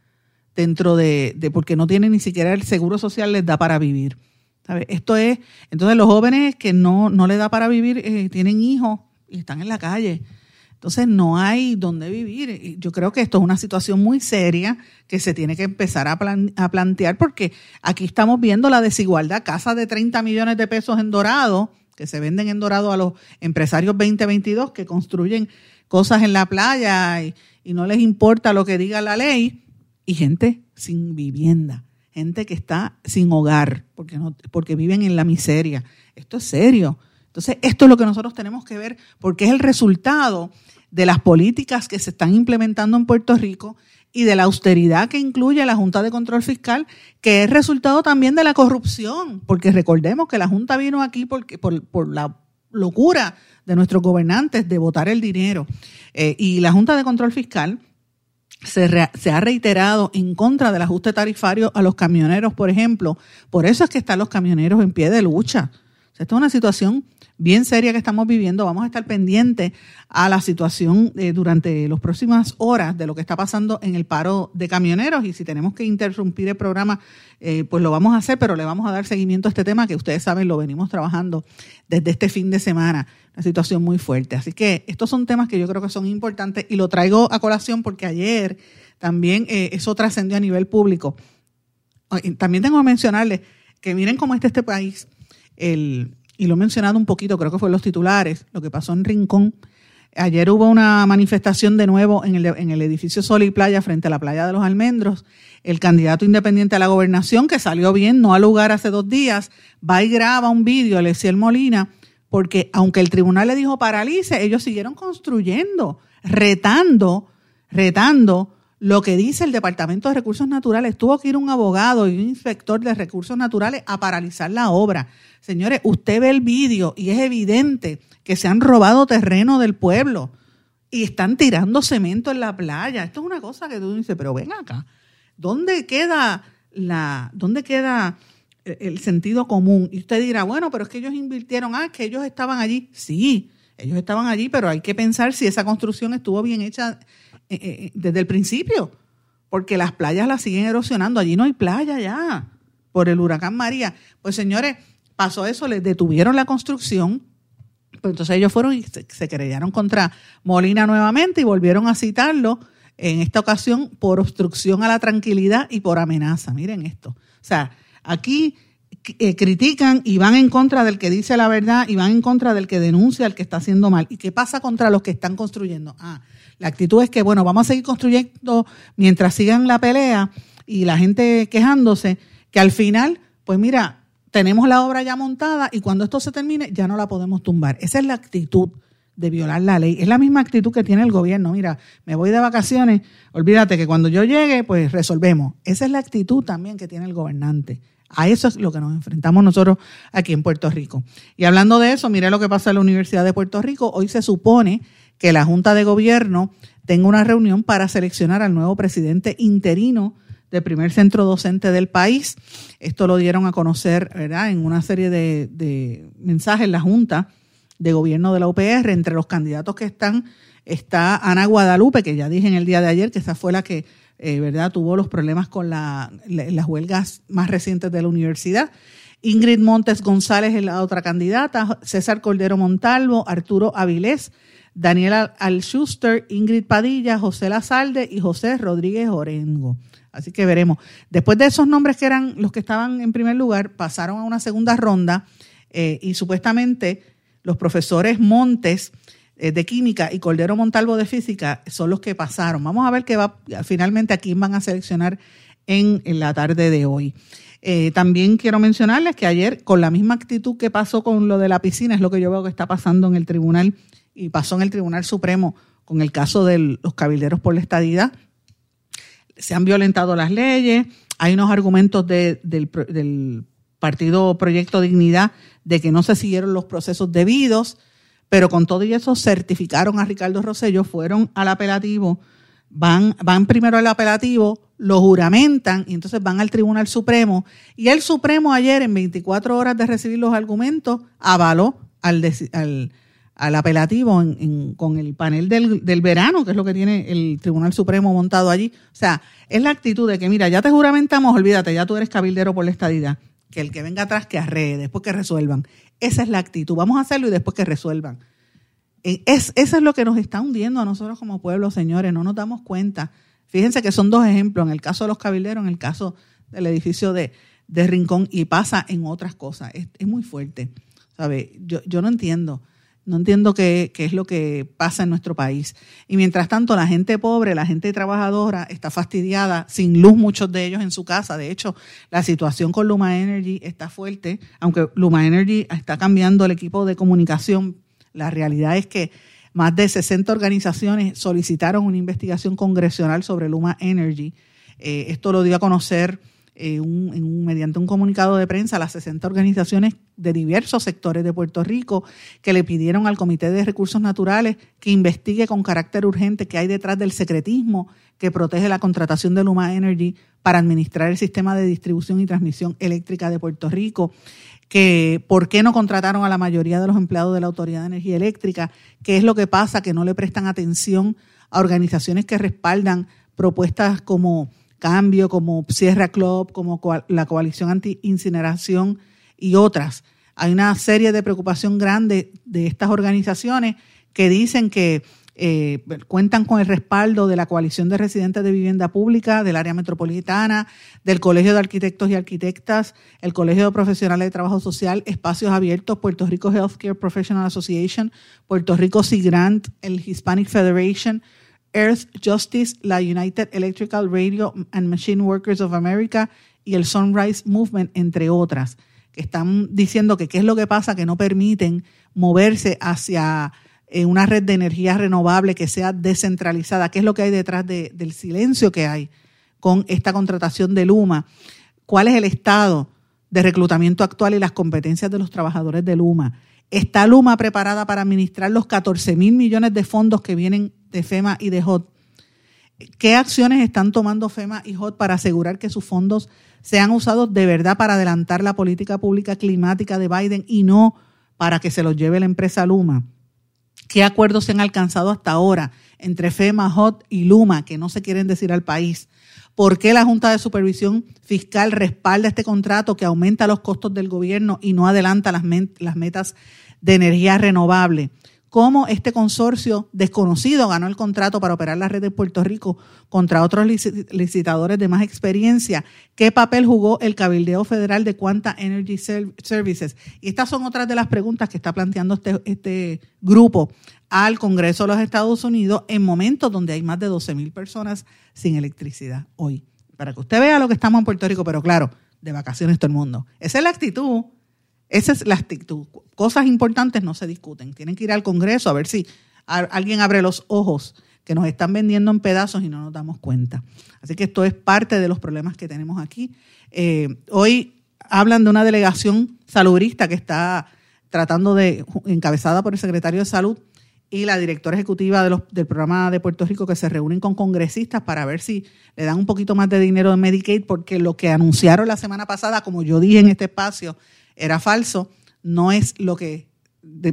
dentro de, porque no tienen ni siquiera el seguro social les da para vivir. Esto es, entonces los jóvenes que no, no les da para vivir eh, tienen hijos y están en la calle. Entonces no hay dónde vivir. Yo creo que esto es una situación muy seria que se tiene que empezar a, a plantear porque aquí estamos viendo la desigualdad. Casa de 30 millones de pesos en Dorado que se venden en Dorado a los empresarios 2022 que construyen cosas en la playa y, no les importa lo que diga la ley, y gente sin vivienda, gente que está sin hogar porque, no, porque viven en la miseria. Esto es serio. Entonces, esto es lo que nosotros tenemos que ver porque es el resultado de las políticas que se están implementando en Puerto Rico y de la austeridad que incluye la Junta de Control Fiscal, que es resultado también de la corrupción, porque recordemos que la Junta vino aquí porque, por, por la locura de nuestros gobernantes de votar el dinero. Eh, y la Junta de Control Fiscal se, se, ha reiterado en contra del ajuste tarifario a los camioneros, por ejemplo. Por eso es que están los camioneros en pie de lucha. Esta es una situación bien seria que estamos viviendo. Vamos a estar pendientes a la situación eh, durante las próximas horas de lo que está pasando en el paro de camioneros y si tenemos que interrumpir el programa, eh, pues lo vamos a hacer, pero le vamos a dar seguimiento a este tema que ustedes saben, lo venimos trabajando desde este fin de semana. Una situación muy fuerte. Así que estos son temas que yo creo que son importantes y lo traigo a colación porque ayer también eh, eso trascendió a nivel público. También tengo que mencionarles que miren cómo está este país. El, y lo he mencionado un poquito, creo que fue los titulares, lo que pasó en Rincón. Ayer hubo una manifestación de nuevo en el, en el edificio Sol y Playa frente a la playa de los Almendros. El candidato independiente a la gobernación, que salió bien, no al lugar hace dos días, va y graba un vídeo, Aleciel Molina, porque aunque el tribunal le dijo paralice, ellos siguieron construyendo, retando, retando lo que dice el Departamento de Recursos Naturales. Tuvo que ir un abogado y un inspector de recursos naturales a paralizar la obra. Señores, usted ve el vídeo y es evidente que se han robado terreno del pueblo y están tirando cemento en la playa. Esto es una cosa que tú dices, pero ven acá, ¿dónde queda la, dónde queda el sentido común? Y usted dirá, bueno, pero es que ellos invirtieron, ah, que ellos estaban allí. Sí, ellos estaban allí, pero hay que pensar si esa construcción estuvo bien hecha eh, eh, eh, desde el principio, porque las playas las siguen erosionando. Allí no hay playa ya por el huracán María. Pues señores, pasó eso, les detuvieron la construcción. Pues entonces ellos fueron y se, se contra Molina nuevamente y volvieron a citarlo en esta ocasión por obstrucción a la tranquilidad y por amenaza. Miren esto. O sea, aquí critican y van en contra del que dice la verdad y van en contra del que denuncia al que está haciendo mal. ¿Y qué pasa contra los que están construyendo? Ah, la actitud es que, bueno, vamos a seguir construyendo mientras sigan la pelea y la gente quejándose, que al final, pues mira, tenemos la obra ya montada y cuando esto se termine ya no la podemos tumbar. Esa es la actitud de violar la ley. Es la misma actitud que tiene el gobierno. Mira, me voy de vacaciones, olvídate que cuando yo llegue, pues resolvemos. Esa es la actitud también que tiene el gobernante. A eso es lo que nos enfrentamos nosotros aquí en Puerto Rico. Y hablando de eso, mire lo que pasa en la Universidad de Puerto Rico. Hoy se supone que la Junta de Gobierno tenga una reunión para seleccionar al nuevo presidente interino del primer centro docente del país. Esto lo dieron a conocer ¿verdad? en una serie de, mensajes la Junta de Gobierno de la UPR. Entre los candidatos que están está Ana Guadalupe, que ya dije en el día de ayer que esa fue la que eh, ¿verdad? Tuvo los problemas con las huelgas más recientes de la universidad. Ingrid Montes González es la otra candidata, César Cordero Montalvo, Arturo Avilés, Daniela Alschuster, Ingrid Padilla, José Lazalde y José Rodríguez Orengo. Así que veremos. Después de esos nombres que eran los que estaban en primer lugar, pasaron a una segunda ronda eh, y supuestamente los profesores Montes eh, de química y Cordero Montalvo de física son los que pasaron. Vamos a ver qué va finalmente a quién van a seleccionar en, la tarde de hoy. Eh, también quiero mencionarles que ayer, con la misma actitud que pasó con lo de la piscina, es lo que yo veo que está pasando en el tribunal y pasó en el Tribunal Supremo con el caso de los cabilderos por la estadidad. Se han violentado las leyes, hay unos argumentos del, del partido Proyecto Dignidad de que no se siguieron los procesos debidos pero con todo y eso certificaron a Ricardo Rosello, fueron al apelativo, van, van primero al apelativo, lo juramentan y entonces van al Tribunal Supremo. Y el Supremo ayer, en 24 horas de recibir los argumentos, avaló al, al, apelativo con el panel del, del, verano, que es lo que tiene el Tribunal Supremo montado allí. O sea, es la actitud de que, mira, ya te juramentamos, olvídate, ya tú eres cabildero por la estadidad que el que venga atrás que arree, después que resuelvan. Esa es la actitud. Vamos a hacerlo y después que resuelvan. Eh, es, eso es lo que nos está hundiendo a nosotros como pueblo, señores. No nos damos cuenta. Fíjense que son dos ejemplos, en el caso de los cabilderos, en el caso del edificio de, de Rincón, y pasa en otras cosas. Es, es muy fuerte. ¿sabe? Yo, yo no entiendo. No entiendo qué, es lo que pasa en nuestro país. Y mientras tanto, la gente pobre, la gente trabajadora está fastidiada, sin luz muchos de ellos en su casa. De hecho, la situación con Luma Energy está fuerte, aunque Luma Energy está cambiando el equipo de comunicación. La realidad es que más de 60 organizaciones solicitaron una investigación congresional sobre Luma Energy. Eh, esto lo dio a conocer eh, un, mediante un comunicado de prensa a las 60 organizaciones de diversos sectores de Puerto Rico que le pidieron al Comité de Recursos Naturales que investigue con carácter urgente qué hay detrás del secretismo que protege la contratación de Luma Energy para administrar el sistema de distribución y transmisión eléctrica de Puerto Rico, que por qué no contrataron a la mayoría de los empleados de la Autoridad de Energía Eléctrica, qué es lo que pasa que no le prestan atención a organizaciones que respaldan propuestas como Cambio, como Sierra Club, como la Coalición Anti-Incineración y otras. Hay una serie de preocupación grande de estas organizaciones que dicen que eh, cuentan con el respaldo de la Coalición de Residentes de Vivienda Pública, del área metropolitana, del Colegio de Arquitectos y Arquitectas, el Colegio de Profesionales de Trabajo Social, Espacios Abiertos, Puerto Rico Healthcare Professional Association, Puerto Rico Sea Grant, el Hispanic Federation, Earth Justice, la United Electrical Radio and Machine Workers of America y el Sunrise Movement, entre otras, que están diciendo que qué es lo que pasa, que no permiten moverse hacia eh, una red de energía renovable que sea descentralizada, qué es lo que hay detrás del silencio que hay con esta contratación de Luma, cuál es el estado de reclutamiento actual y las competencias de los trabajadores de Luma. ¿Está Luma preparada para administrar los 14 mil millones de fondos que vienen de FEMA y de HOT. ¿Qué acciones están tomando FEMA y HOT para asegurar que sus fondos sean usados de verdad para adelantar la política pública climática de Biden y no para que se los lleve la empresa Luma? ¿Qué acuerdos se han alcanzado hasta ahora entre FEMA, HOT y Luma que no se quieren decir al país? ¿Por qué la Junta de Supervisión Fiscal respalda este contrato que aumenta los costos del gobierno y no adelanta las, las metas de energía renovable? cómo este consorcio desconocido ganó el contrato para operar la red de Puerto Rico contra otros licitadores de más experiencia, qué papel jugó el Cabildeo Federal de Quanta Energy Services. Y estas son otras de las preguntas que está planteando este, este grupo al Congreso de los Estados Unidos en momentos donde hay más de 12 mil personas sin electricidad hoy. Para que usted vea lo que estamos en Puerto Rico, pero claro, de vacaciones todo el mundo. Esa es la actitud esa es la actitud. Cosas importantes no se discuten. Tienen que ir al Congreso a ver si alguien abre los ojos que nos están vendiendo en pedazos y no nos damos cuenta. Así que esto es parte de los problemas que tenemos aquí. Eh, hoy hablan de una delegación salubrista que está tratando de, encabezada por el secretario de Salud y la directora ejecutiva del programa de Puerto Rico, que se reúnen con congresistas para ver si le dan un poquito más de dinero de Medicaid, porque lo que anunciaron la semana pasada, como yo dije en este espacio, era falso, no es lo que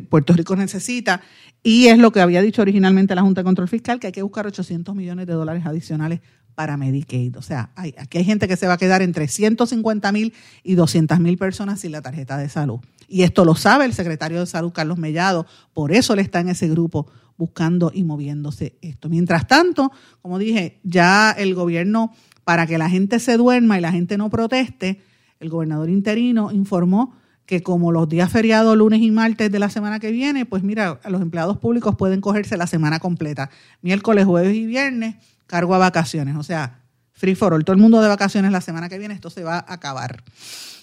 Puerto Rico necesita y es lo que había dicho originalmente la Junta de Control Fiscal, que hay que buscar 800 millones de dólares adicionales para Medicaid. O sea, hay, aquí hay gente que se va a quedar entre 150 mil y 200 mil personas sin la tarjeta de salud. Y esto lo sabe el secretario de Salud, Carlos Mellado, por eso él está en ese grupo buscando y moviéndose esto. Mientras tanto, como dije, ya el gobierno, para que la gente se duerma y la gente no proteste, el gobernador interino informó que como los días feriados, lunes y martes de la semana que viene, pues mira, los empleados públicos pueden cogerse la semana completa, miércoles, jueves y viernes, cargo a vacaciones. O sea, free for all, todo el mundo de vacaciones la semana que viene, esto se va a acabar.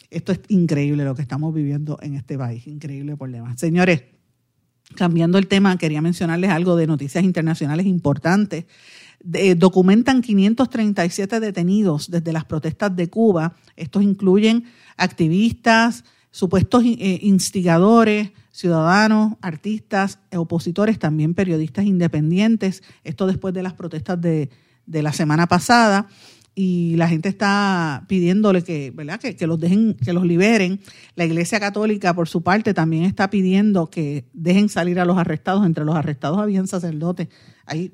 Esto es increíble lo que estamos viviendo en este país, increíble problema. Señores, cambiando el tema, quería mencionarles algo de noticias internacionales importantes. Documentan 537 detenidos desde las protestas de Cuba. Estos incluyen activistas, supuestos eh, instigadores, ciudadanos, artistas, opositores, también periodistas independientes. Esto después de las protestas de, la semana pasada y la gente está pidiéndole que, ¿verdad? Que, los dejen, que los liberen. La Iglesia Católica, por su parte, también está pidiendo que dejen salir a los arrestados. Entre los arrestados habían sacerdotes. Ahí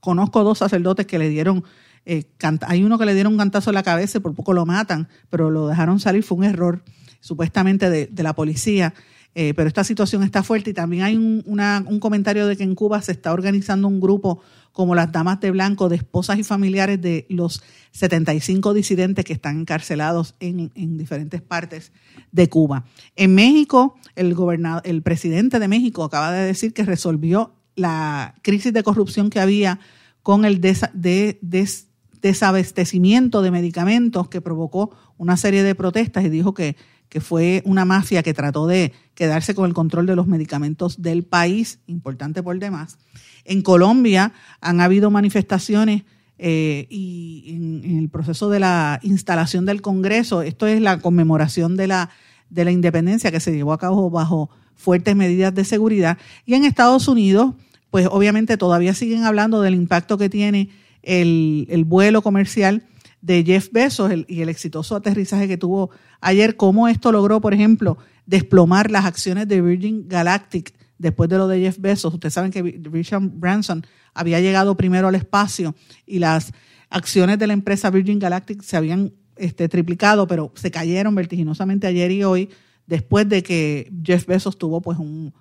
conozco dos sacerdotes que le dieron, eh, hay uno que le dieron un cantazo en la cabeza y por poco lo matan, pero lo dejaron salir, fue un error supuestamente de la policía. Eh, pero esta situación está fuerte y también hay un, comentario de que en Cuba se está organizando un grupo como las Damas de Blanco de esposas y familiares de los 75 disidentes que están encarcelados en, diferentes partes de Cuba. En México, el, gobernador, el presidente de México acaba de decir que resolvió la crisis de corrupción que había con el desabastecimiento de medicamentos que provocó una serie de protestas y dijo que que fue una mafia que trató de quedarse con el control de los medicamentos del país, importante por demás. En Colombia han habido manifestaciones eh, y en, el proceso de la instalación del Congreso, esto es la conmemoración de la, de la independencia que se llevó a cabo bajo fuertes medidas de seguridad. Y en Estados Unidos, pues obviamente todavía siguen hablando del impacto que tiene el, el vuelo comercial de Jeff Bezos y el exitoso aterrizaje que tuvo ayer, cómo esto logró, por ejemplo, desplomar las acciones de Virgin Galactic después de lo de Jeff Bezos. Ustedes saben que Richard Branson había llegado primero al espacio y las acciones de la empresa Virgin Galactic se habían este, triplicado, pero se cayeron vertiginosamente ayer y hoy después de que Jeff Bezos tuvo pues un,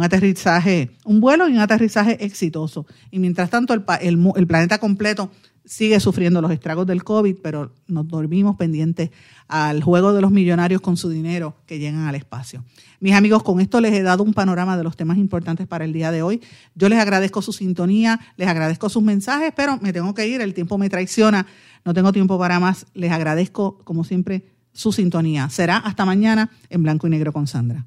aterrizaje, un vuelo y un aterrizaje exitoso. Y mientras tanto el, el planeta completo sigue sufriendo los estragos del COVID, pero nos dormimos pendientes al juego de los millonarios con su dinero que llegan al espacio. Mis amigos, con esto les he dado un panorama de los temas importantes para el día de hoy. Yo les agradezco su sintonía, les agradezco sus mensajes, pero me tengo que ir, el tiempo me traiciona, no tengo tiempo para más. Les agradezco, como siempre, su sintonía. Será hasta mañana en blanco y negro con Sandra.